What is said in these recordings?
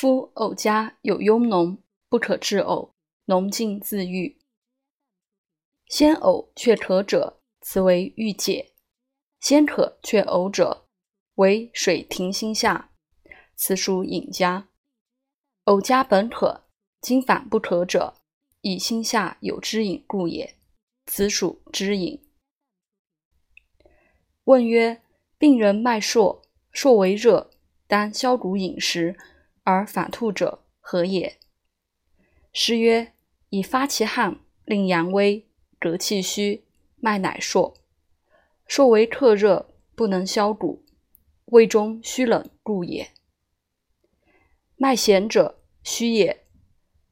夫呕家有庸脓，不可治呕，脓尽自愈。先呕却可者，此为郁解；先可却呕者，为水停心下，此属饮家。呕家本可，今反不可者，以心下有之饮故也，此属之饮。问曰：病人脉数，数为热，当消毒饮食。而反吐者何也？诗曰：“以发其汗，令阳微，革气虚，脉乃数。数为克热，不能消谷，胃中虚冷故也。脉弦者虚也，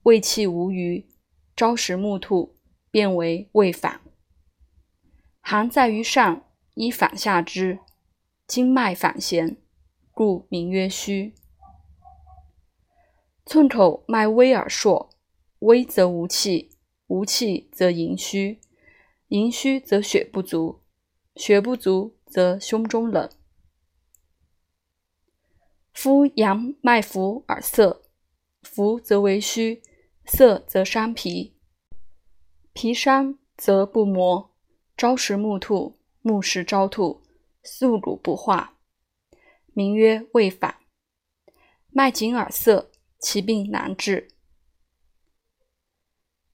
胃气无余，朝食暮吐，变为胃反。寒在于上，以反下之，经脉反弦，故名曰虚。”寸口脉微而硕，微则无气，无气则营虚，营虚则血不足，血不足则胸中冷。夫阳脉浮而涩，浮则为虚，涩则伤脾，脾伤则不摩，朝食暮吐，暮食朝吐，宿主不化，名曰胃反。脉紧而涩。其病难治，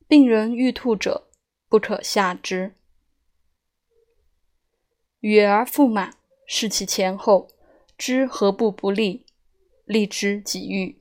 病人欲吐者，不可下之。哕而腹满，视其前后，知何不不利，利之己欲。